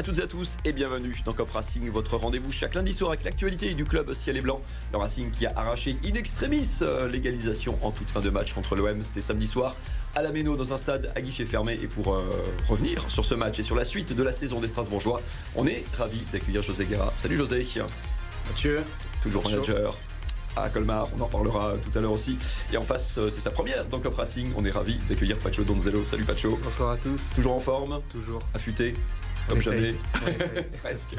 à toutes et à tous et bienvenue dans Cop Racing, votre rendez-vous chaque lundi soir avec l'actualité du club ciel et blanc. Le Racing qui a arraché in extremis euh, l'égalisation en toute fin de match contre l'OM. C'était samedi soir à la Méno dans un stade à guichet fermé. Et pour euh, revenir sur ce match et sur la suite de la saison des Strasbourgeois, on est ravi d'accueillir José Guerra. Salut José. Mathieu. Toujours manager à Colmar. On en parlera tout à l'heure aussi. Et en face, euh, c'est sa première dans Cop Racing. On est ravi d'accueillir Pacho Donzello. Salut Pacho. Bonsoir à tous. Toujours en forme Toujours. Affûté comme jamais. Presque.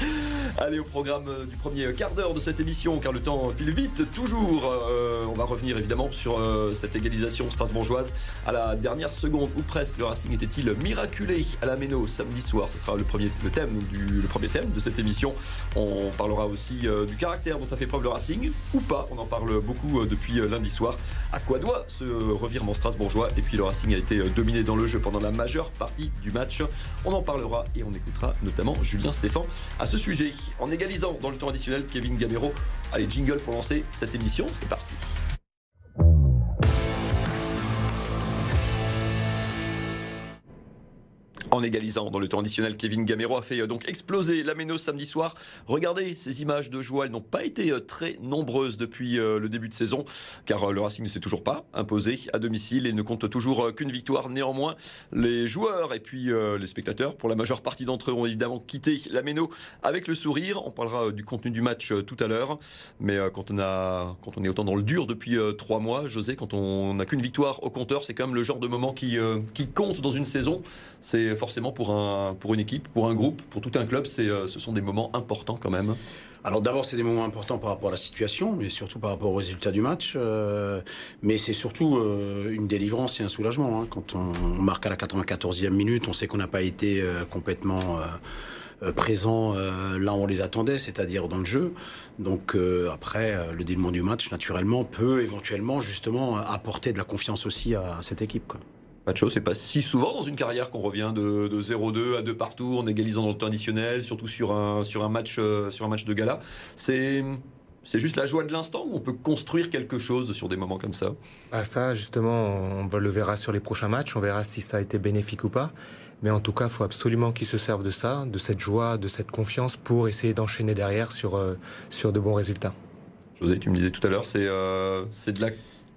Allez, au programme du premier quart d'heure de cette émission, car le temps file vite, toujours. Euh, on va revenir évidemment sur euh, cette égalisation strasbourgeoise à la dernière seconde, ou presque. Le Racing était-il miraculé à la Méno samedi soir? Ce sera le premier, le thème du, le premier thème de cette émission. On parlera aussi euh, du caractère dont a fait preuve le Racing, ou pas. On en parle beaucoup depuis lundi soir. À quoi doit ce revirement strasbourgeois? Et puis le Racing a été dominé dans le jeu pendant la majeure partie du match. On en parlera et on écoutera notamment Julien Stéphan à ce sujet. En égalisant dans le temps additionnel, Kevin Gamero. Allez, jingle pour lancer cette émission, c'est parti. En égalisant dans le temps additionnel, Kevin Gamero a fait euh, donc exploser la Méno samedi soir. Regardez ces images de joie, elles n'ont pas été euh, très nombreuses depuis euh, le début de saison, car le Racing ne s'est toujours pas imposé à domicile et ne compte toujours qu'une victoire. Néanmoins, les joueurs et puis les spectateurs, pour la majeure partie d'entre eux, ont évidemment quitté la Méno avec le sourire. On parlera du contenu du match tout à l'heure, mais quand on a, quand on est autant dans le dur depuis trois mois, José, quand on n'a qu'une victoire au compteur, c'est quand même le genre de moment qui, qui compte dans une saison. C'est forcément pour, un, pour une équipe, pour un groupe, pour tout un club, euh, ce sont des moments importants quand même. Alors d'abord, c'est des moments importants par rapport à la situation, mais surtout par rapport au résultat du match. Euh, mais c'est surtout euh, une délivrance et un soulagement. Hein. Quand on, marque à la 94e minute, on sait qu'on n'a pas été complètement présent là où on les attendait, c'est-à-dire dans le jeu. Donc après, le dénouement du match, naturellement, peut éventuellement justement apporter de la confiance aussi à, cette équipe. Pacho, c'est pas si souvent dans une carrière qu'on revient de, 0-2 à 2 partout en égalisant dans le temps additionnel, surtout sur un, sur un, match, euh, sur un match de gala. C'est. C'est juste la joie de l'instant ou on peut construire quelque chose sur des moments comme ça? Ah Ça, justement, on le verra sur les prochains matchs. On verra si ça a été bénéfique ou pas. Mais en tout cas, il faut absolument qu'ils se servent de ça, de cette joie, de cette confiance pour essayer d'enchaîner derrière sur, euh, sur de bons résultats. José, tu me disais tout à l'heure, c'est euh, de la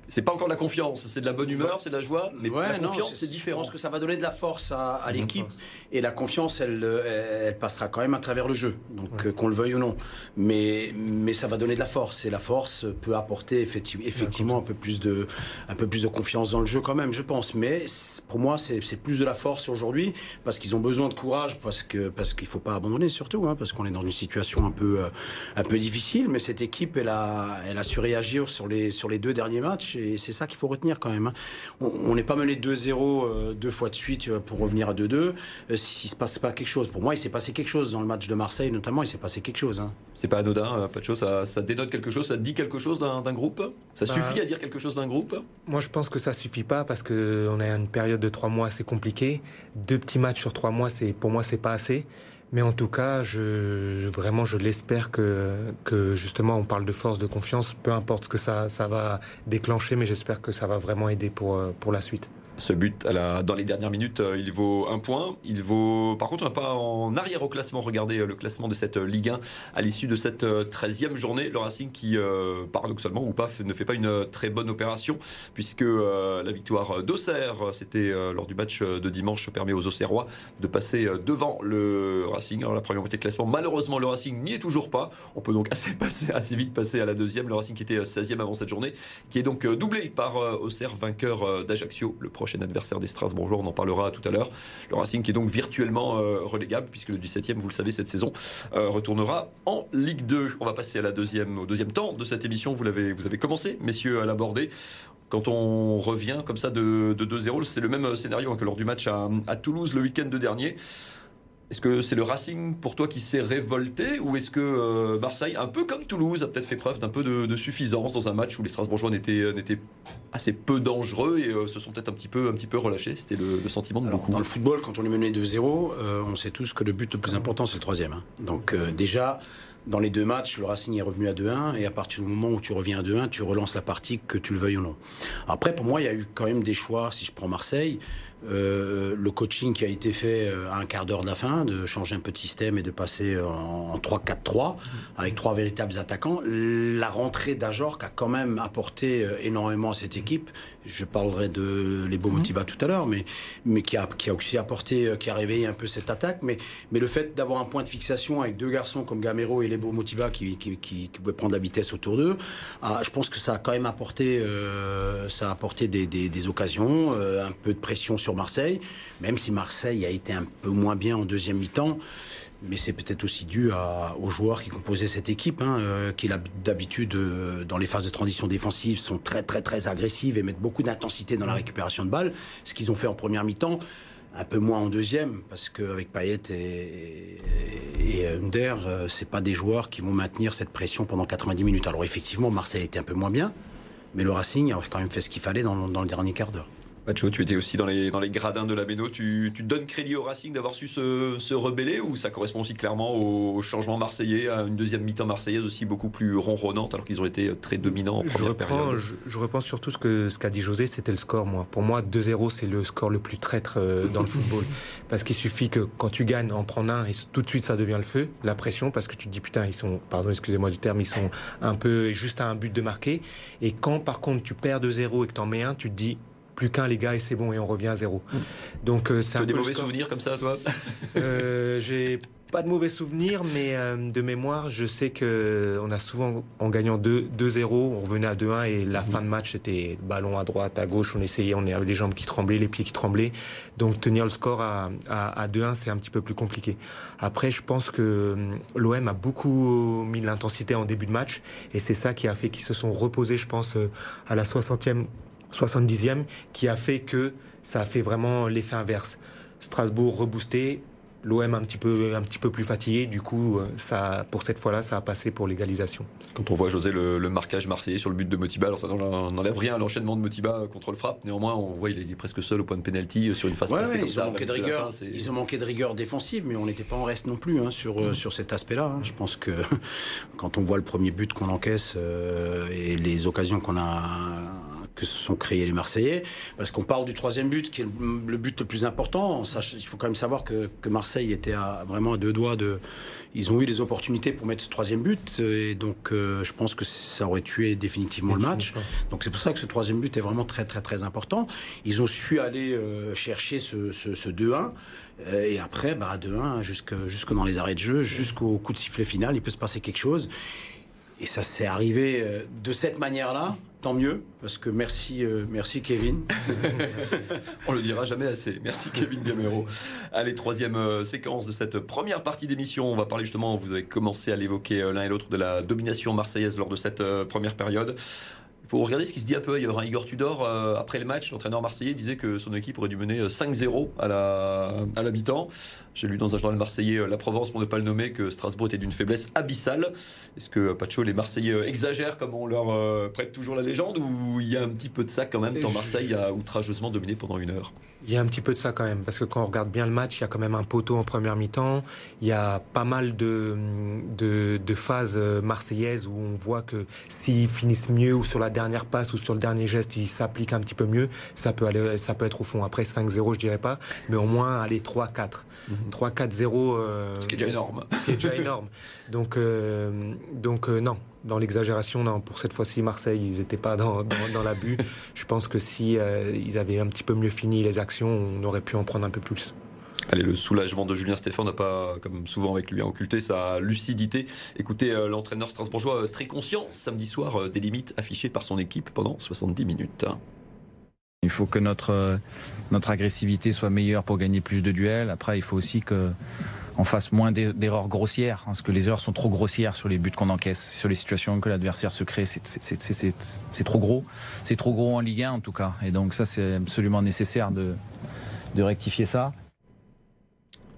c'est pas encore de la confiance, c'est de la bonne humeur, c'est de la joie, mais la confiance, c'est différent. Je pense que ça va donner de la force à, l'équipe et la confiance, elle, elle, passera quand même à travers le jeu, donc euh, qu'on le veuille ou non. Mais, mais ça va donner de la force et la force peut apporter effectivement, effectivement un peu plus de, un peu plus de confiance dans le jeu quand même, je pense. Mais pour moi, c'est plus de la force aujourd'hui parce qu'ils ont besoin de courage, parce que parce qu'il faut pas abandonner surtout, hein, parce qu'on est dans une situation un peu, euh, un peu difficile. Mais cette équipe, elle a, elle a su réagir sur les, sur les deux derniers matchs et c'est ça qu'il faut retenir quand même. Hein. On n'est pas mené 2-0 euh, deux fois de suite euh, pour revenir à 2-2 euh, s'il se passe pas quelque chose. Pour moi, il s'est passé quelque chose dans le match de Marseille, notamment, il s'est passé quelque chose. Hein. C'est pas anodin, pas de chose. Ça, ça, dénote quelque chose, ça dit quelque chose d'un groupe? Ça bah, suffit à dire quelque chose d'un groupe? Moi, je pense que ça suffit pas parce qu'on a une période de trois mois assez compliquée. Deux petits matchs sur trois mois, c'est pour moi, c'est pas assez. Mais en tout cas, je, vraiment, je l'espère que, justement, on parle de force, de confiance, peu importe ce que ça, ça va déclencher, mais j'espère que ça va vraiment aider pour, pour la suite. Ce but dans les dernières minutes, euh, il vaut un point. Il vaut, par contre, pas en arrière au classement. Regardez euh, le classement de cette euh, Ligue 1 à l'issue de cette 13e journée. Le Racing qui, paradoxalement ou pas, ne fait pas une très bonne opération puisque la victoire d'Auxerre, c'était lors du match de dimanche, permet aux Auxerrois de passer devant le Racing. Alors la première moitié de classement, malheureusement, le Racing n'y est toujours pas. On peut donc assez, assez vite passer à la deuxième. Le Racing qui était 16e avant cette journée, qui est donc doublé par Auxerre, vainqueur d'Ajaccio le prochain adversaire des Strasbourgeois. On en parlera tout à l'heure. Le Racing qui est donc virtuellement euh, relégable, puisque le 17e, vous le savez, cette saison euh, retournera en Ligue 2. On va passer à la deuxième, au deuxième temps de cette émission. Vous, vous avez commencé, messieurs, à l'aborder quand on revient comme ça de, 2-0, c'est le même scénario hein, que lors du match à, à Toulouse le week-end de dernier. Est-ce que c'est le Racing pour toi qui s'est révolté ou est-ce que euh, Marseille, un peu comme Toulouse, a peut-être fait preuve d'un peu de, suffisance dans un match où les Strasbourgeois n'étaient, euh, assez peu dangereux et euh, se sont peut-être un petit peu, un petit peu relâchés? C'était le, sentiment de beaucoup. Dans le football, quand on est mené 2-0, on sait tous que le but le plus important, c'est le troisième. Hein. Donc déjà, dans les deux matchs, le Racing est revenu à 2-1 et à partir du moment où tu reviens à 2-1, tu relances la partie que tu le veuilles ou non. Après, pour moi, il y a eu quand même des choix. Si je prends Marseille, euh, le coaching qui a été fait euh, à un quart d'heure de la fin, de changer un peu de système et de passer en 3-4-3 avec trois véritables attaquants. La rentrée d'Ajorc a quand même apporté énormément à cette équipe. Je parlerai de Lebo mhm. Motiba tout à l'heure, mais, mais qui, a, qui a aussi apporté, qui a réveillé un peu cette attaque. Mais, mais le fait d'avoir un point de fixation avec deux garçons comme Gamero et Lebo Motiba qui, qui, qui, pouvaient prendre la vitesse autour d'eux, ah, je pense que ça a quand même apporté, ça a apporté des, des, des occasions, un peu de pression sur Marseille, même si Marseille a été un peu moins bien en deuxième mi-temps. Mais c'est peut-être aussi dû aux joueurs qui composaient cette équipe, hein, euh, qui d'habitude, euh, dans les phases de transition défensive, sont très très très agressives et mettent beaucoup d'intensité dans la récupération de balles. Ce qu'ils ont fait en première mi-temps, un peu moins en deuxième, parce qu'avec Payet et, et, Under, euh, c'est pas des joueurs qui vont maintenir cette pression pendant 90 minutes. Alors effectivement, Marseille a été un peu moins bien, mais le Racing a quand même fait ce qu'il fallait dans le dernier quart d'heure. Macho, tu étais aussi dans les, dans les gradins de la Béno. Tu, tu donnes crédit au Racing d'avoir su se, se, rebeller ou ça correspond aussi clairement au changement marseillais, à une deuxième mi-temps marseillaise aussi beaucoup plus ronronnante alors qu'ils ont été très dominants en première je reprends, période je, je, reprends surtout ce qu'a ce qu'a dit José, c'était le score. Moi. Pour moi, 2-0, c'est le score le plus traître euh, dans le football. Parce qu'il suffit que quand tu gagnes, en prendre un, et tout de suite ça devient le feu, la pression, parce que tu te dis putain, ils sont, pardon, excusez-moi du terme, ils sont un peu juste à un but de marquer. Et quand par contre tu perds 2-0 et que tu en mets un, tu te dis plus qu'un les gars et c'est bon et on revient à zéro. Mm. Donc euh, c'est un des mauvais souvenirs comme ça toi? Euh, J'ai pas de mauvais souvenirs, mais euh, de mémoire, je sais que on a souvent, en gagnant 2-0, on revenait à 2-1 et la fin de match, c'était ballon à droite, à gauche, on essayait, on avait les jambes qui tremblaient, les pieds qui tremblaient. Donc tenir le score à, à, 2-1, c'est un petit peu plus compliqué. Après, je pense que l'OM a beaucoup mis de l'intensité en début de match et c'est ça qui a fait qu'ils se sont reposés, je pense, à la 60e 70e, qui a fait que ça a fait vraiment l'effet inverse. Strasbourg reboosté, l'OM un petit peu un petit peu plus fatigué. Du coup, euh, ça pour cette fois-là, ça a passé pour l'égalisation. Quand on voit José le, marquage marseillais sur le but de Motiba, alors ça n'enlève rien à l'enchaînement de Motiba contre le frappe. Néanmoins, on voit il est presque seul au point de pénalty sur une phase passée ils, ont manqué de rigueur, ils ont manqué de rigueur défensive, mais on n'était pas en reste non plus hein, sur euh, sur cet aspect-là. Hein. Je pense que quand on voit le premier but qu'on encaisse euh, et les occasions qu'on a que se sont créés les Marseillais. Parce qu'on parle du troisième but, qui est le but le plus important. Il faut quand même savoir que, que Marseille était à, vraiment à deux doigts de. Ils ont eu des opportunités pour mettre ce troisième but, et donc euh, je pense que ça aurait tué définitivement le match. Donc c'est pour ça que ce troisième but est vraiment très très très important. Ils ont su aller euh, chercher ce, ce, ce 2-1. Euh, et après, bah, 2-1 jusque, jusque dans les arrêts de jeu, jusqu'au coup de sifflet final, il peut se passer quelque chose. Et ça s'est arrivé de cette manière-là tant mieux, parce que merci, euh, merci Kevin. On le dira jamais assez. Merci Kevin Gamero. Allez, troisième euh, séquence de cette première partie d'émission. On va parler justement, vous avez commencé à l'évoquer euh, l'un et l'autre, de la domination marseillaise lors de cette première période. Il faut regarder ce qui se dit un peu. Il y aura Igor Tudor, euh, après le match, l'entraîneur marseillais disait que son équipe aurait dû mener 5-0 euh, à la, à la mi-temps. J'ai lu dans un journal marseillais, euh, La Provence, pour ne pas le nommer, que Strasbourg était d'une faiblesse abyssale. Est-ce que, Pacho, les Marseillais exagèrent comme on leur prête toujours la légende ou il y a un petit peu de ça quand même quand Marseille a outrageusement dominé pendant une heure? Il y a un petit peu de ça quand même, parce que quand on regarde bien le match, il y a quand même un poteau en première mi-temps. Il y a pas mal de, de, de phases marseillaises où on voit que s'ils finissent mieux ou sur la dernière passe ou sur le dernier geste, ils s'appliquent un petit peu mieux, ça peut, aller, ça peut être au fond. Après 5-0, je dirais pas, mais au moins aller 3-4. 3-4-0. Euh, ce qui est déjà énorme. Ce qui est déjà énorme. Donc, euh, donc euh, non, dans l'exagération, non, pour cette fois-ci, Marseille, ils n'étaient pas dans, dans, l'abus. Je pense que si euh, ils avaient un petit peu mieux fini les actions, on aurait pu en prendre un peu plus. Allez, le soulagement de Julien Stéphane n'a pas, comme souvent avec lui, occulté sa lucidité. Écoutez, euh, l'entraîneur strasbourgeois euh, très conscient samedi soir des limites affichées par son équipe pendant 70 minutes. Il faut que notre, notre agressivité soit meilleure pour gagner plus de duels. Après, il faut aussi que on fasse moins d'erreurs grossières, hein, parce que les erreurs sont trop grossières sur les buts qu'on encaisse, sur les situations que l'adversaire se crée, c'est trop gros. C'est trop gros en Ligue 1 en tout cas. Et donc ça, c'est absolument nécessaire de, de rectifier ça.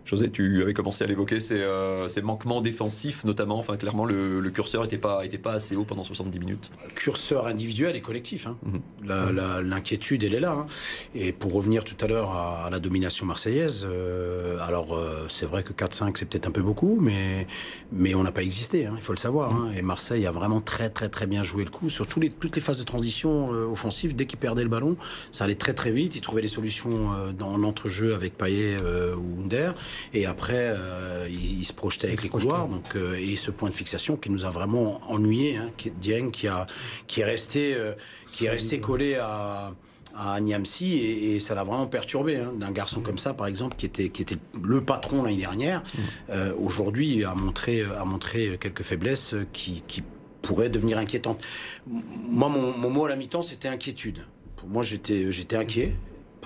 José, tu avais commencé à l'évoquer, ces, euh, manquements défensifs notamment. Enfin, clairement, le, curseur n'était pas, était pas assez haut pendant 70 minutes. Le curseur individuel et collectif. Hein. Mhm. L'inquiétude, elle est là. Hein. Et pour revenir tout à l'heure à, la domination marseillaise, euh, alors euh, c'est vrai que 4-5, c'est peut-être un peu beaucoup, mais, mais on n'a pas existé, hein, il faut le savoir. Hein. Et Marseille a vraiment très, très, très bien joué le coup sur les, toutes les phases de transition offensive. Dès qu'il perdait le ballon, ça allait très, très vite. Il trouvait des solutions dans l'entrejeu avec Payet ou Under. Et après, euh, il, se projetait avec les couloirs. Donc, euh, et ce point de fixation qui nous a vraiment ennuyé, hein, qui, Dieng, qui, a, qui est resté, euh, qui est resté collé à à Niamsi et, ça l'a vraiment perturbé hein, d'un garçon comme ça par exemple qui était qui était le patron l'année dernière mmh. aujourd'hui a montré a montré quelques faiblesses qui, qui pourraient devenir inquiétantes. Moi mon, mon mot à la mi-temps c'était inquiétude. Pour moi j'étais j'étais inquiet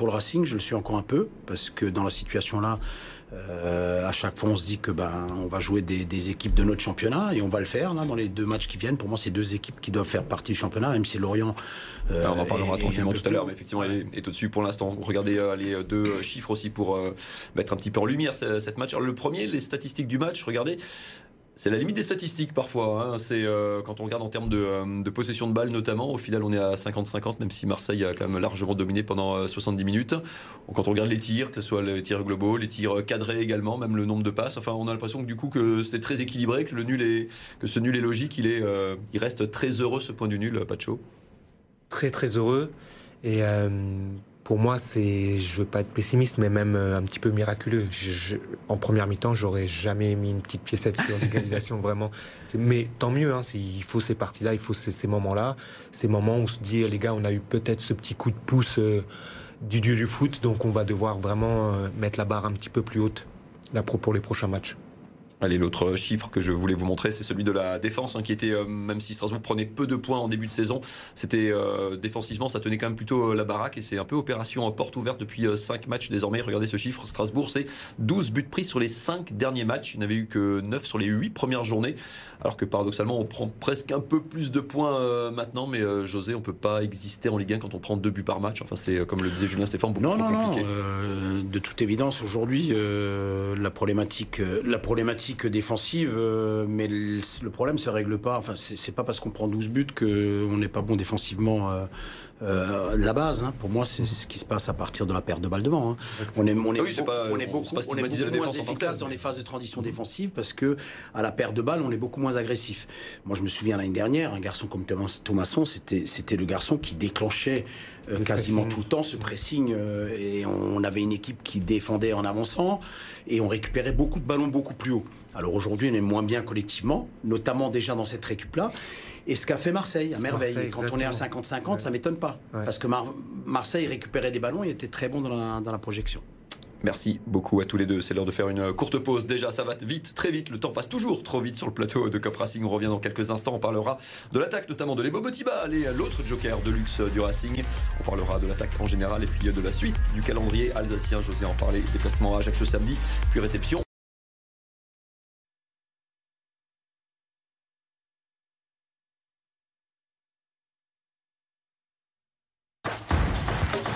pour le Racing je le suis encore un peu parce que dans la situation là euh, à chaque fois, on se dit que ben on va jouer des, équipes de notre championnat et on va le faire là, dans les deux matchs qui viennent. Pour moi, c'est deux équipes qui doivent faire partie du championnat, même si Lorient. Euh, on en parlera tranquillement tout à l'heure, mais effectivement, elle est, au-dessus pour l'instant. Regardez euh, les deux chiffres aussi pour mettre un petit peu en lumière cette match. le premier, les statistiques du match. Regardez, c'est la limite des statistiques parfois. Hein. C'est euh, quand on regarde en termes euh, de, possession de balles notamment. Au final, on est à 50-50, même si Marseille a quand même largement dominé pendant 70 euh, minutes. Quand on regarde les tirs, que ce soit les tirs globaux, les tirs cadrés également, même le nombre de passes. Enfin, on a l'impression que du coup que c'était très équilibré, que le nul est, que ce nul est logique. Il est, il reste très heureux ce point du nul, Pacho. Très très heureux. Et pour moi, c'est, je veux pas être pessimiste, mais même euh, un petit peu miraculeux. en première mi-temps, j'aurais jamais mis une petite piécette sur l'égalisation, vraiment. Mais tant mieux, hein, il faut ces parties-là, il faut ces, moments-là, ces moments où on se dit, les gars, on a eu peut-être ce petit coup de pouce euh, du dieu du foot, donc on va devoir vraiment euh, mettre la barre un petit peu plus haute pour les prochains matchs. Allez, l'autre chiffre que je voulais vous montrer, c'est celui de la défense, hein, qui était, euh, même si Strasbourg prenait peu de points en début de saison, c'était euh, défensivement, ça tenait quand même plutôt euh, la baraque, et c'est un peu opération porte ouverte depuis 5 matchs désormais. Regardez ce chiffre, Strasbourg, c'est 12 buts pris sur les 5 derniers matchs. Il n'avait eu que 9 sur les 8 premières journées, alors que paradoxalement, on prend presque un peu plus de points maintenant, mais José, on peut pas exister en Ligue 1 quand on prend 2 buts par match. Enfin, c'est, comme le disait Julien Stéphane, beaucoup non, non, compliqué. Non, de toute évidence, aujourd'hui, la problématique, la problématique défensive, euh, mais le, problème se règle pas. Enfin, c'est pas parce qu'on prend 12 buts qu'on n'est pas bon défensivement. Euh, euh, la base, hein. pour moi, c'est ce qui se passe à partir de la perte de balle devant. Hein. On est, on est, on est beaucoup, on est beaucoup moins efficace dans les phases de transition défensive parce que à la perte de balle, on est beaucoup moins agressif. Moi, je me souviens l'année dernière, un garçon comme Thomasson, c'était c'était le garçon qui déclenchait quasiment tout le temps ce pressing et on avait une équipe qui défendait en avançant et on récupérait beaucoup de ballons beaucoup plus haut. Alors aujourd'hui, on est moins bien collectivement, notamment déjà dans cette récup-là. Et ce qu'a fait Marseille, à merveille. quand on est à 50-50, ça m'étonne pas. Parce que Marseille récupérait des ballons et était très bon dans la, projection. Merci beaucoup à tous les deux. C'est l'heure de faire une courte pause. Déjà, ça va vite, très vite. Le temps passe toujours trop vite sur le plateau de Cop Racing. On revient dans quelques instants. On parlera de l'attaque, notamment de Lebo Botiba, l'autre joker de luxe du Racing. On parlera de l'attaque en général et puis de la suite du calendrier alsacien. José en parlait. Déplacement à Ajaccio samedi, puis réception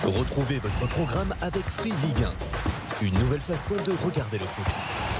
Retrouvez votre programme avec Free Ligue 1. Une nouvelle façon de regarder le foot.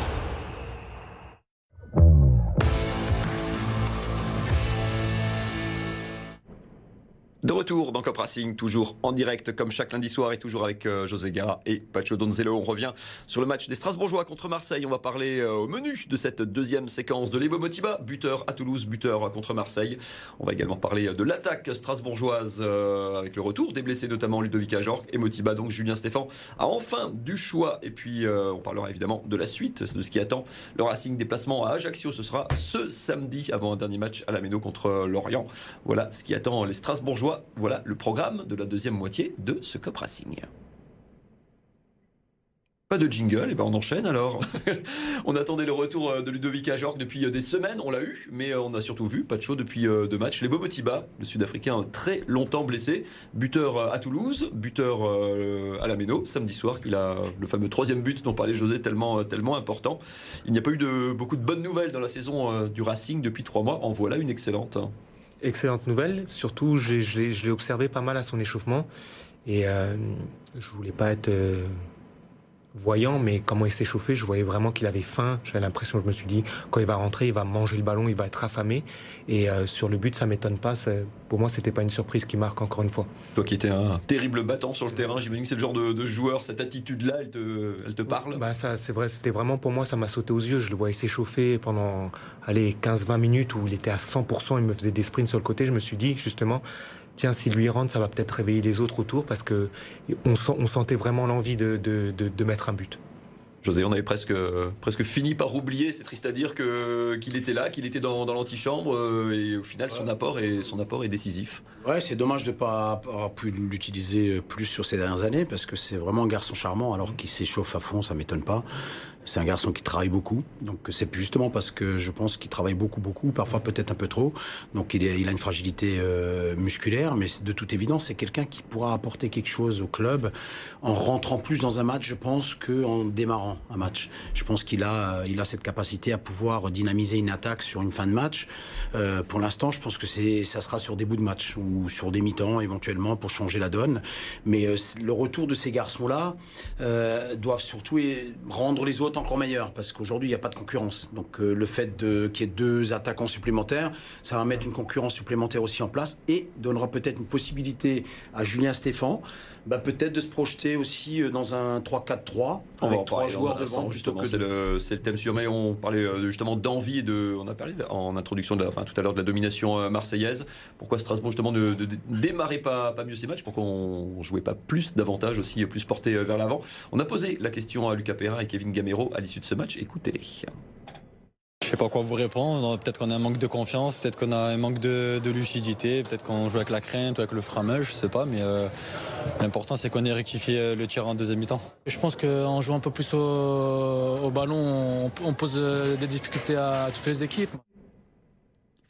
De retour dans Cop Racing, toujours en direct comme chaque lundi soir et toujours avec euh, José Gara et Pacho Donzello. On revient sur le match des Strasbourgeois contre Marseille. On va parler euh, au menu de cette deuxième séquence de l'Evo Motiba, buteur à Toulouse, buteur contre Marseille. On va également parler de l'attaque strasbourgeoise euh, avec le retour des blessés, notamment Ludovic Ajorc et Motiba. Donc Julien Stéphan a enfin du choix. Et puis on parlera évidemment de la suite, de ce qui attend le Racing déplacement à Ajaccio. Ce sera ce samedi avant un dernier match à la Méno contre Lorient. Voilà ce qui attend les Strasbourgeois voilà le programme de la deuxième moitié de ce Cup Racing. Pas de jingle, et ben on enchaîne alors. on attendait le retour euh, de Ludovic Ajorc depuis euh, des semaines, on l'a eu, mais euh, on a surtout vu, pas de show depuis deux matchs. Les Bobotiba, le Sud-Africain très longtemps blessé, buteur à Toulouse, buteur à la Méno, samedi soir, il a le fameux troisième but dont parlait José, tellement, tellement important. Il n'y a pas eu de, beaucoup de bonnes nouvelles dans la saison du Racing depuis trois mois, en voilà une excellente. Excellente nouvelle. Surtout, je l'ai observé pas mal à son échauffement. Et euh, je voulais pas être euh, voyant, mais comment il s'est chauffé, je voyais vraiment qu'il avait faim. J'avais l'impression, je me suis dit, quand il va rentrer, il va manger le ballon, il va être affamé. Et euh, sur le but, ça m'étonne pas. Pour moi, c'était pas une surprise qui marque encore une fois. Toi qui étais un terrible battant sur le terrain, j'imagine que c'est le genre de, joueur, cette attitude-là, elle te, elle te parle Bah ça, c'est vrai. C'était vraiment pour moi, ça m'a sauté aux yeux. Je le voyais s'échauffer pendant, allez, 15-20 minutes où il était à 100%. Il me faisait des sprints sur le côté. Je me suis dit justement tiens, si lui rentre, ça va peut-être réveiller les autres autour parce que on, sentait vraiment l'envie de, mettre un but. José, on avait presque, presque fini par oublier, c'est triste à dire qu'il était là, qu'il était dans, l'antichambre, euh, et au final son apport est, son apport est décisif. Ouais, c'est dommage de ne pas avoir pu l'utiliser plus sur ces dernières années, parce que c'est vraiment un garçon charmant, alors qu'il s'échauffe à fond, ça m'étonne pas. C'est un garçon qui travaille beaucoup, donc c'est justement parce que je pense qu'il travaille beaucoup, beaucoup, parfois peut-être un peu trop. Donc il, il a une fragilité euh, musculaire, mais de toute évidence, c'est quelqu'un qui pourra apporter quelque chose au club en rentrant plus dans un match, je pense, qu'en démarrant un match. Je pense qu'il a, il a cette capacité à pouvoir dynamiser une attaque sur une fin de match. Euh, pour l'instant, je pense que c'est, ça sera sur des bouts de match ou sur des mi-temps éventuellement pour changer la donne. Mais euh, le retour de ces garçons-là euh, doivent surtout rendre les autres encore meilleur parce qu'aujourd'hui il n'y a pas de concurrence. Donc euh, le fait qu'il y ait deux attaquants supplémentaires, ça va mettre une concurrence supplémentaire aussi en place et donnera peut-être une possibilité à Julien Stéphan, bah, peut-être de se projeter aussi euh, dans un 3-4-3 avec trois joueurs devant. C'est le, le, thème sur mais on parlait euh, justement d'envie de, on a parlé en introduction, de enfin tout à l'heure de la domination marseillaise. Pourquoi Strasbourg justement ne, démarrait pas, pas mieux ses matchs Pourquoi on jouait pas plus, davantage aussi, plus porté vers l'avant? On a posé la question à Lucas Perrin et Kevin Gamero à l'issue de ce match. Écoutez-les. Je sais pas quoi vous répondre. Peut-être qu'on a un manque de confiance, peut-être qu'on a un manque de, lucidité, peut-être qu'on joue avec la crainte ou avec le framage, je sais pas. Mais euh, l'important c'est qu'on ait rectifié euh, le tir en deuxième mi-temps. Je pense qu'en jouant un peu plus au, ballon, on, pose euh, des difficultés à toutes les équipes.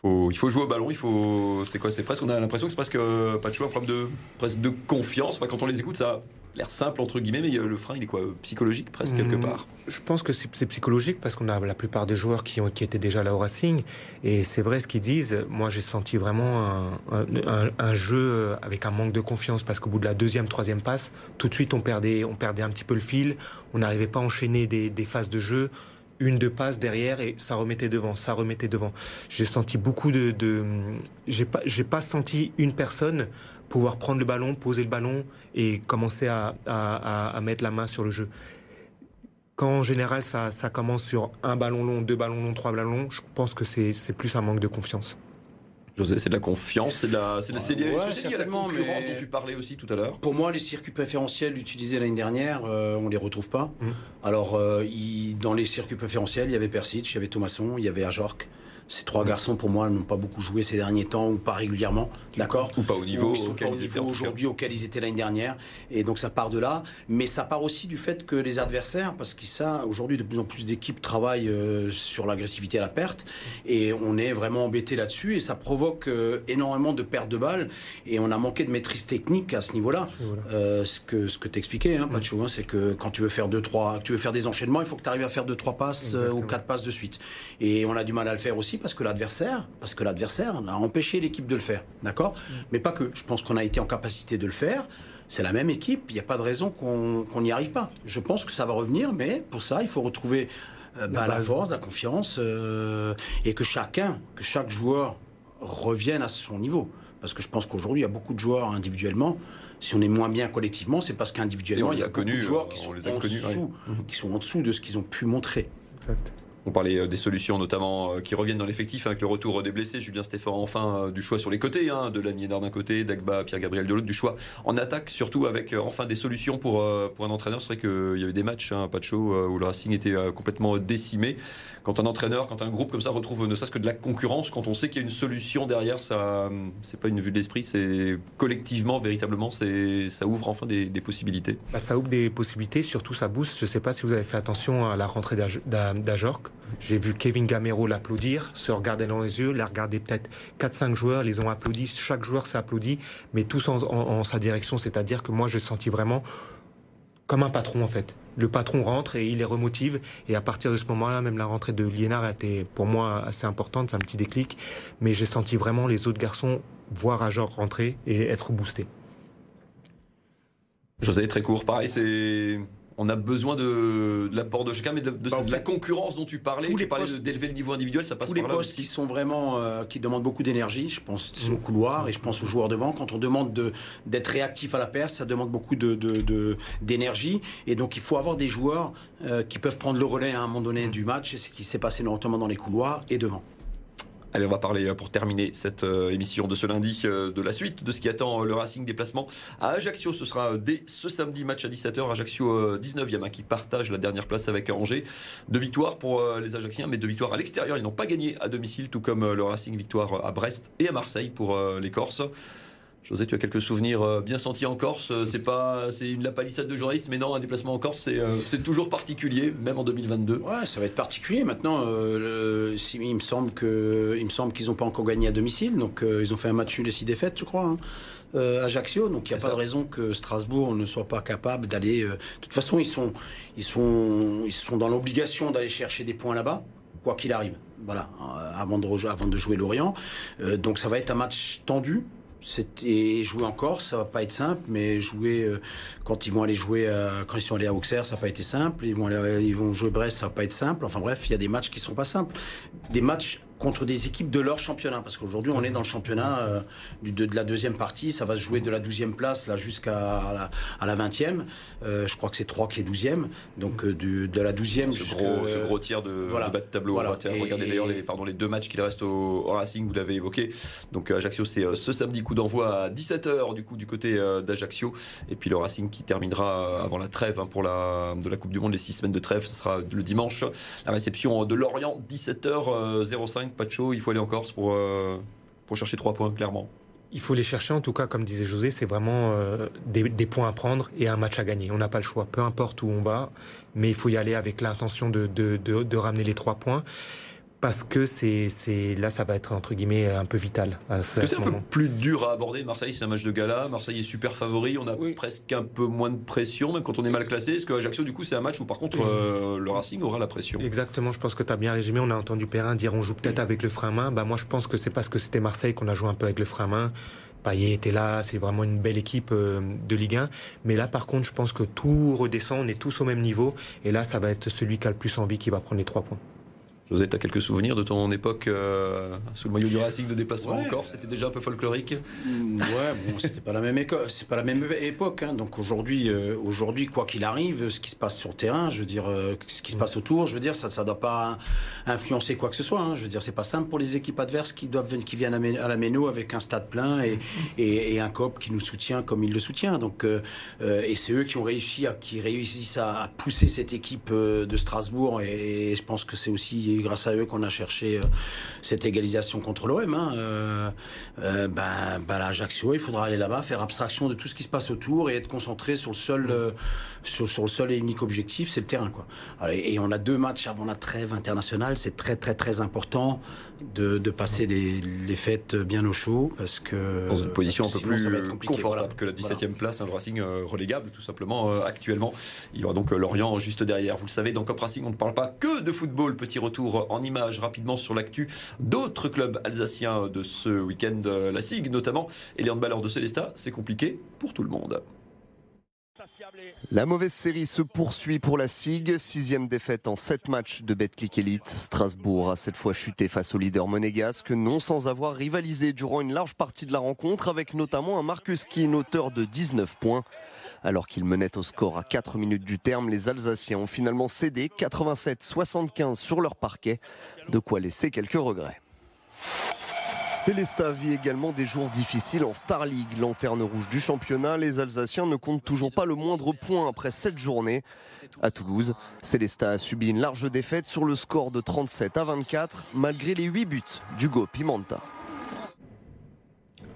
Il faut, jouer au ballon, il faut. C'est quoi C'est presque. On a l'impression que c'est presque pas de choix, un problème de presque de confiance. Enfin, quand on les écoute, ça l'air simple entre guillemets, mais le frein, il est quoi Psychologique presque quelque hmm. part? Je pense que c'est psychologique parce qu'on a la plupart des joueurs qui, ont, qui étaient déjà là au Racing. Et c'est vrai ce qu'ils disent. Moi, j'ai senti vraiment un, jeu avec un manque de confiance parce qu'au bout de la deuxième, troisième passe, tout de suite, on perdait, on perdait un petit peu le fil. On n'arrivait pas à enchaîner des, phases de jeu une de passe derrière et ça remettait devant, ça remettait devant. J'ai senti beaucoup de, de j'ai pas, j'ai pas senti une personne pouvoir prendre le ballon, poser le ballon et commencer à, mettre la main sur le jeu. Quand en général ça, commence sur un ballon long, deux ballons longs, trois ballons longs, je pense que c'est plus un manque de confiance. José, c'est de la confiance, c'est de la, c'est la concurrence dont tu parlais aussi tout à l'heure. Pour moi, les circuits préférentiels utilisés l'année dernière, on euh, on les retrouve pas. Mmh. Alors, euh, dans les circuits préférentiels, il y avait Persic, il y avait Thomasson, il y avait Ajorc. Ces trois garçons, pour moi, n'ont pas beaucoup joué ces derniers temps ou pas régulièrement, d'accord Ou pas au niveau, pas au niveau aujourd'hui auquel ils étaient l'année dernière. Et donc ça part de là, mais ça part aussi du fait que les adversaires, parce que ça, aujourd'hui, de plus en plus d'équipes travaillent euh, sur l'agressivité à la perte, et on est vraiment embêté là-dessus, et ça provoque euh, énormément de pertes de balles, et on a manqué de maîtrise technique à ce niveau-là. Euh, ce que ce que t'expliquais, hein, Pacho, hein, c'est que quand tu veux faire deux trois, tu veux faire des enchaînements, il faut que tu arrives à faire deux trois passes ou quatre passes de suite, et on a du mal à le faire aussi parce que l'adversaire, parce que l'adversaire a empêché l'équipe de le faire, d'accord? Mm. Mais pas que. Je pense qu'on a été en capacité de le faire. C'est la même équipe. Il n'y a pas de raison qu'on n'y arrive pas. Je pense que ça va revenir, mais pour ça, il faut retrouver euh, bah, la, force, la confiance, euh, et que chacun, que chaque joueur revienne à son niveau. Parce que je pense qu'aujourd'hui, il y a beaucoup de joueurs individuellement. Si on est moins bien collectivement, c'est parce qu'individuellement, il y a beaucoup de joueurs qui sont, en dessous, qui sont en dessous de ce qu'ils ont pu montrer. Exact. On parlait euh, des solutions notamment euh, qui reviennent dans l'effectif avec le retour des blessés. Julien Stéphane enfin euh, du choix sur les côtés, hein, de Lamiénard d'un côté, Dagba, Pierre-Gabriel de l'autre, du choix en attaque surtout avec enfin des solutions pour, pour un entraîneur. C'est vrai qu'il y avait des matchs, hein, pas de show, où le Racing était complètement décimé. Quand un entraîneur, quand un groupe comme ça retrouve ne serait-ce que de la concurrence, quand on sait qu'il y a une solution derrière, ça c'est pas une vue de l'esprit, c'est collectivement, véritablement, c'est ça ouvre enfin des, possibilités. Bah, ça ouvre des possibilités, surtout ça booste. Je sais pas si vous avez fait attention à la rentrée d'Ajorc. J'ai vu Kevin Gamero l'applaudir, se regarder dans les yeux, la regarder peut-être 4-5 joueurs, les ont applaudi, chaque joueur s'est applaudi, mais tous en, sa direction, c'est-à-dire que moi j'ai senti vraiment comme un patron en fait. Le patron rentre et il les remotive. Et à partir de ce moment-là, même la rentrée de Liénard a été pour moi assez importante, c'est un petit déclic. Mais j'ai senti vraiment les autres garçons voir à genre rentrer et être boostés. José, très court, pareil, c'est on a besoin de, l'apport de chacun, mais de, bah, la concurrence dont tu parlais. Tous les parlais d'élever le niveau individuel, ça passe tous les postes qui sont vraiment euh, qui demandent beaucoup d'énergie. Je pense au mmh. couloir et je pense aux joueurs devant. Quand on demande d'être réactif à la perce, ça demande beaucoup de d'énergie et donc il faut avoir des joueurs euh, qui peuvent prendre le relais à un moment donné mmh. du match. C'est ce qui s'est passé notamment dans les couloirs et devant. Allez, on va parler euh, pour terminer cette euh, émission de ce lundi euh, de la suite de ce qui attend le Racing déplacement à Ajaccio. Ce sera dès ce samedi match à 17h. Ajaccio 19e hein, qui partage la dernière place avec Angers. Deux victoires pour les Ajacciens, mais deux victoires à l'extérieur. Ils n'ont pas gagné à domicile, tout comme le Racing victoire à Brest et à Marseille pour les Corses. José, tu as quelques souvenirs euh, bien sentis en Corse. Euh, c'est pas, c'est une la palissade de journaliste, mais non, un déplacement en Corse, c'est, euh, c'est toujours particulier, même en 2022. Ouais, ça va être particulier. Maintenant, il me semble que, il me semble qu'ils n'ont pas encore gagné à domicile, donc ils ont fait un match nul et six défaites, je crois. Hein. Ajaccio, donc il n'y a pas de raison que Strasbourg ne soit pas capable d'aller. de toute façon, ils sont, ils sont, ils sont dans l'obligation d'aller chercher des points là-bas, quoi qu'il arrive. Voilà, avant de, avant de jouer Lorient. donc ça va être un match tendu. Et jouer en Corse, ça va pas être simple, mais jouer euh, quand ils vont aller jouer, quand ils sont allés à Auxerre, ça n'a pas été simple. Ils vont aller, ils vont jouer Brest, ça va pas être simple. Enfin bref, il y a des matchs qui sont pas simples, des matchs contre des équipes de leur championnat. Parce qu'aujourd'hui, on est dans le championnat euh, de, la deuxième partie. Ça va se jouer de la douzième place là jusqu'à la, vingtième. Euh, je crois que c'est 3 qui est douzième. Donc euh, de la douzième ce gros, ce gros tiers de, bas de tableau. Regardez d'ailleurs les, pardon, les deux matchs qu'il reste au, Racing, vous l'avez évoqué. Donc Ajaccio, c'est ce samedi coup d'envoi à 17h du coup du côté d'Ajaccio. Et puis le Racing qui terminera avant la trêve hein, pour la, de la Coupe du Monde, les six semaines de trêve. Ce sera le dimanche. La réception de Lorient, 17h05 pas de chaud, il faut aller en Corse pour, euh, pour chercher trois points, clairement. Il faut les chercher, en tout cas, comme disait José, c'est vraiment euh, des, points à prendre et un match à gagner. On n'a pas le choix, peu importe où on va, mais il faut y aller avec l'intention de, de, de ramener les trois points parce que c'est, c'est là ça va être entre guillemets un peu vital. c'est un peu plus dur à aborder. Marseille c'est un match de gala. Marseille est super favori. On a presque un peu moins de pression même quand on est mal classé. Est-ce que Ajaccio du coup c'est un match où par contre euh, le Racing aura la pression? Exactement. Je pense que tu as bien résumé. On a entendu Perrin dire on joue peut-être avec le frein à main. Bah moi je pense que c'est parce que c'était Marseille qu'on a joué un peu avec le frein à main. Payet était là, c'est vraiment une belle équipe euh, de Ligue 1. Mais là, par contre, je pense que tout redescend, on est tous au même niveau. Et là, ça va être celui qui a le plus envie qui va prendre les trois points. José, tu as quelques souvenirs de ton époque euh, sous le maillot du Racing de déplacement encore? C'était déjà un peu folklorique? Mm, Ouais, bon, c'était pas la même époque. C'est pas la même époque. Hein. Donc aujourd'hui, euh, aujourd'hui, quoi qu'il arrive, ce qui se passe sur le terrain, je veux dire, euh, ce qui se passe autour, je veux dire, ça, ça doit pas influencer quoi que ce soit. Hein. Je veux dire, c'est pas simple pour les équipes adverses qui doivent, qui viennent à la Méno avec un stade plein et, et, un cop qui nous soutient comme il le soutient. Donc, et c'est eux qui ont réussi à, qui réussissent à pousser cette équipe de Strasbourg. Et, et je pense que c'est aussi grâce à eux qu'on a cherché euh, cette égalisation contre l'OM. Hein. Euh, euh, ben, ben l'Ajaccio, il faudra aller là-bas, faire abstraction de tout ce qui se passe autour et être concentré sur le seul, sur, le seul et unique objectif, c'est le terrain. Quoi. Et on a deux matchs avant la trêve internationale, c'est très très très important de, passer les, fêtes bien au chaud parce que dans une position un peu plus confortable que la 17e place, un Racing relégable tout simplement actuellement. Il y aura donc Lorient juste derrière. Vous le savez, dans Cop Racing, on ne parle pas que de football. Petit retour en images rapidement sur l'actu d'autres clubs alsaciens de ce week-end, euh, la SIG notamment, et les handballeurs de Célestat. C'est compliqué pour tout le monde. La mauvaise série se poursuit pour la SIG. Sixième défaite en sept matchs de Betclic Elite. Strasbourg a cette fois chuté face au leader monégasque, non sans avoir rivalisé durant une large partie de la rencontre, avec notamment un Marcus Keane, auteur de 19 points. Alors qu'ils menaient au score à 4 minutes du terme, les Alsaciens ont finalement cédé 87-75 sur leur parquet, de quoi laisser quelques regrets. Célesta vit également des jours difficiles en Star League, lanterne rouge du championnat. Les Alsaciens ne comptent toujours pas le moindre point après cette journée. À Toulouse, Célesta a subi une large défaite sur le score de 37 à 24, malgré les 8 buts du Pimenta.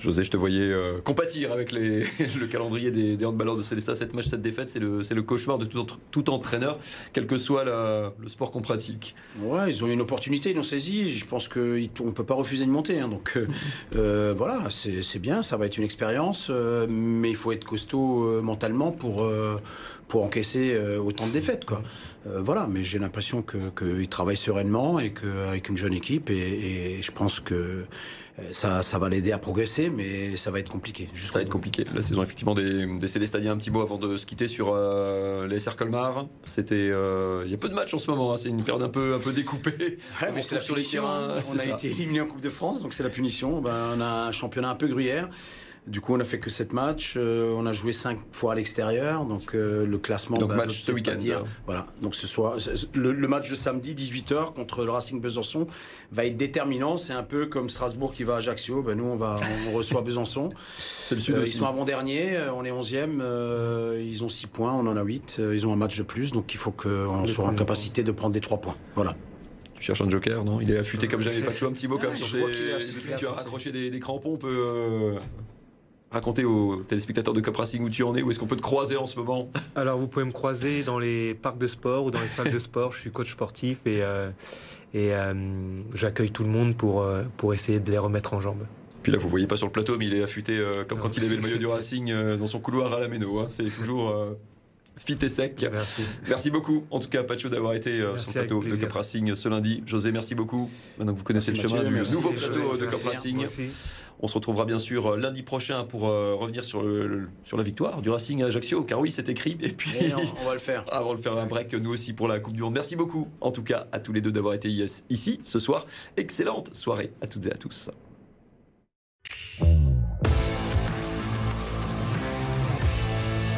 José, je te voyais euh, compatir avec le calendrier des, handballeurs de Célestat. Cette match, cette défaite, c'est le, cauchemar de tout, entraîneur, quel que soit le sport qu'on pratique. Ouais, ils ont eu une opportunité, ils l'ont saisi. Je pense qu'on ne peut pas refuser de monter. Hein. donc euh, euh, voilà, c'est bien, ça va être une expérience, mais il faut être costaud mentalement pour, pour encaisser autant de défaites. Quoi. voilà, mais j'ai l'impression qu'ils travaillent sereinement et qu'avec une jeune équipe, et, et je pense que ça, ça va l'aider à progresser. mais ça va être compliqué. Ça va être compliqué. La saison, effectivement, des, des Célestadiens. Un petit mot avant de se quitter sur euh, les SR Colmar. C'était, euh, il y a peu de matchs en ce moment. hein. C'est une période un peu, un peu découpée. Ouais, mais On c'est la sur les punition. terrains. On a ça. été éliminé en Coupe de France, donc c'est la punition. Ben, on a un championnat un peu gruyère. Du coup, on a fait que 7 matchs. euh, on a joué 5 fois à l'extérieur. Donc, euh, le classement. Donc, match ce week-end. Voilà. Donc, ce soir, le, le match de samedi, 18h, contre le Racing Besançon, va être déterminant. C'est un peu comme Strasbourg qui va à Ajaccio. Ben, nous, on, va, on reçoit Besançon. C'est le sud Euh, ils sont avant-dernier. On est 11e. euh, ils ont 6 points. On en a 8. euh, Ils ont un match de plus. Donc, il faut qu'on soit en capacité de prendre des 3 points. Voilà. Tu cherches un joker, non? Il est affûté comme jamais. Pas de un petit mot comme sur des- qu'il est assez- depuis il est que tu as raccroché des, des crampons. On peut euh, raconter aux téléspectateurs de Cop Racing où tu en es. Où est-ce qu'on peut te croiser en ce moment? Alors vous pouvez me croiser dans les parcs de sport ou dans les salles de sport. Je suis coach sportif et, euh, et euh, j'accueille tout le monde pour, euh, pour essayer de les remettre en jambes. Puis là, vous voyez pas sur le plateau, mais il est affûté euh, comme Non, quand il avait le maillot du Racing dans son couloir à la Méno. hein. C'est toujours fit et sec. Merci. Merci beaucoup, en tout cas, Pacho, d'avoir été euh, Merci, sur le plateau de. Cop Racing ce lundi. José, merci beaucoup. Maintenant que vous connaissez Merci, le chemin Mathieu, du nouveau José. plateau de. Cop Racing, Merci. on se retrouvera bien sûr euh, lundi prochain pour euh, revenir sur, le, le- sur la victoire du Racing à Ajaccio, car oui, c'est écrit. Et puis, Et on, on va le faire. avant de faire un break, nous aussi pour la Coupe du Monde. Merci beaucoup, en tout cas, à tous les deux d'avoir été ici ce soir. Excellente soirée à toutes et à tous.